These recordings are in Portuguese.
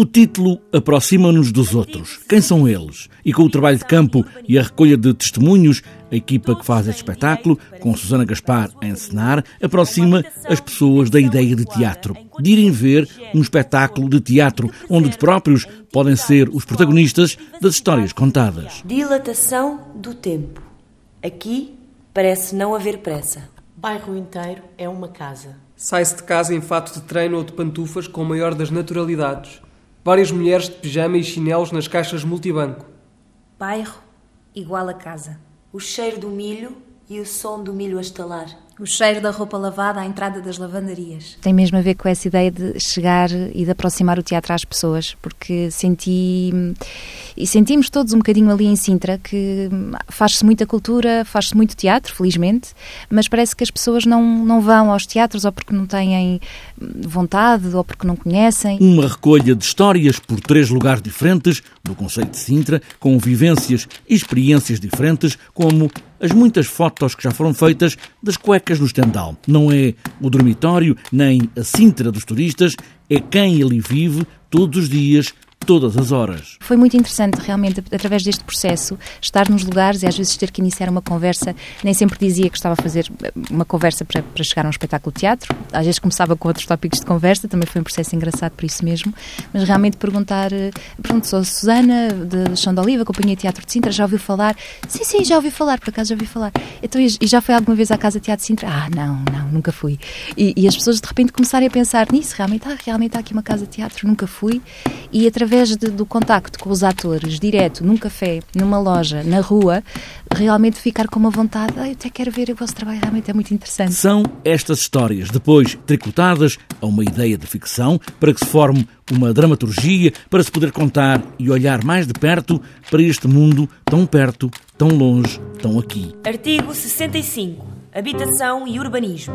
O título aproxima-nos dos outros. Quem são eles? E com o trabalho de campo e a recolha de testemunhos, a equipa que faz este espetáculo, com Susana Gaspar a encenar, aproxima as pessoas da ideia de teatro. De irem ver um espetáculo de teatro, onde de próprios podem ser os protagonistas das histórias contadas. Dilatação do tempo. Aqui parece não haver pressa. Bairro inteiro é uma casa. Sai-se de casa em fato de treino ou de pantufas com a maior das naturalidades. Várias mulheres de pijama e chinelos nas caixas multibanco. Bairro igual a casa. O cheiro do milho e o som do milho a estalar. O cheiro da roupa lavada à entrada das lavandarias. Tem mesmo a ver com essa ideia de chegar e de aproximar o teatro às pessoas, porque senti e sentimos todos um bocadinho ali em Sintra que faz-se muita cultura, faz-se muito teatro, felizmente, mas parece que as pessoas não, não vão aos teatros ou porque não têm vontade ou porque não conhecem. Uma recolha de histórias por três lugares diferentes do Conceito de Sintra, com vivências e experiências diferentes, como as muitas fotos que já foram feitas das cuecas no estendal. Não é o dormitório, nem a Sintra dos turistas, é quem ali vive todos os dias, todas as horas. Foi muito interessante, realmente, através deste processo, estar nos lugares e às vezes ter que iniciar uma conversa. Nem sempre dizia que estava a fazer uma conversa para, para chegar a um espetáculo de teatro. Às vezes começava com outros tópicos de conversa, também foi um processo engraçado por isso mesmo. Mas realmente perguntar, eh, pronto, sou Susana, de Chão de Oliva, Companhia de Teatro de Sintra, já ouviu falar? Sim, sim, já ouvi falar, por acaso já ouvi falar. Então, e já foi alguma vez à Casa Teatro de Sintra? Ah, não, não, nunca fui. E, e as pessoas de repente começarem a pensar nisso, realmente, ah, realmente há aqui uma Casa de Teatro, nunca fui. E através de, do contacto com os atores, direto, num café, numa loja, na rua, realmente ficar com uma vontade, ah, eu até quero ver o vosso trabalho, realmente é muito interessante. São estas histórias, depois tricotadas a uma ideia de ficção, para que se forme uma dramaturgia, para se poder contar e olhar mais de perto para este mundo tão perto, tão longe, tão aqui. Artigo 65. Habitação e urbanismo.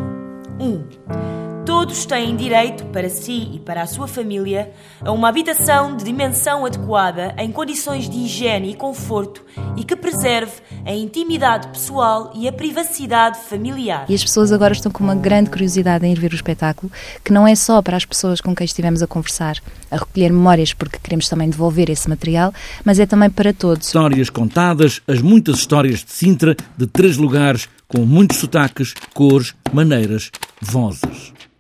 1. Todos têm direito, para si e para a sua família, a uma habitação de dimensão adequada, em condições de higiene e conforto e que preserve a intimidade pessoal e a privacidade familiar. E as pessoas agora estão com uma grande curiosidade em ir ver o espetáculo, que não é só para as pessoas com quem estivemos a conversar, a recolher memórias, porque queremos também devolver esse material, mas é também para todos. Histórias contadas, as muitas histórias de Sintra, de três lugares, com muitos sotaques, cores, maneiras, vozes.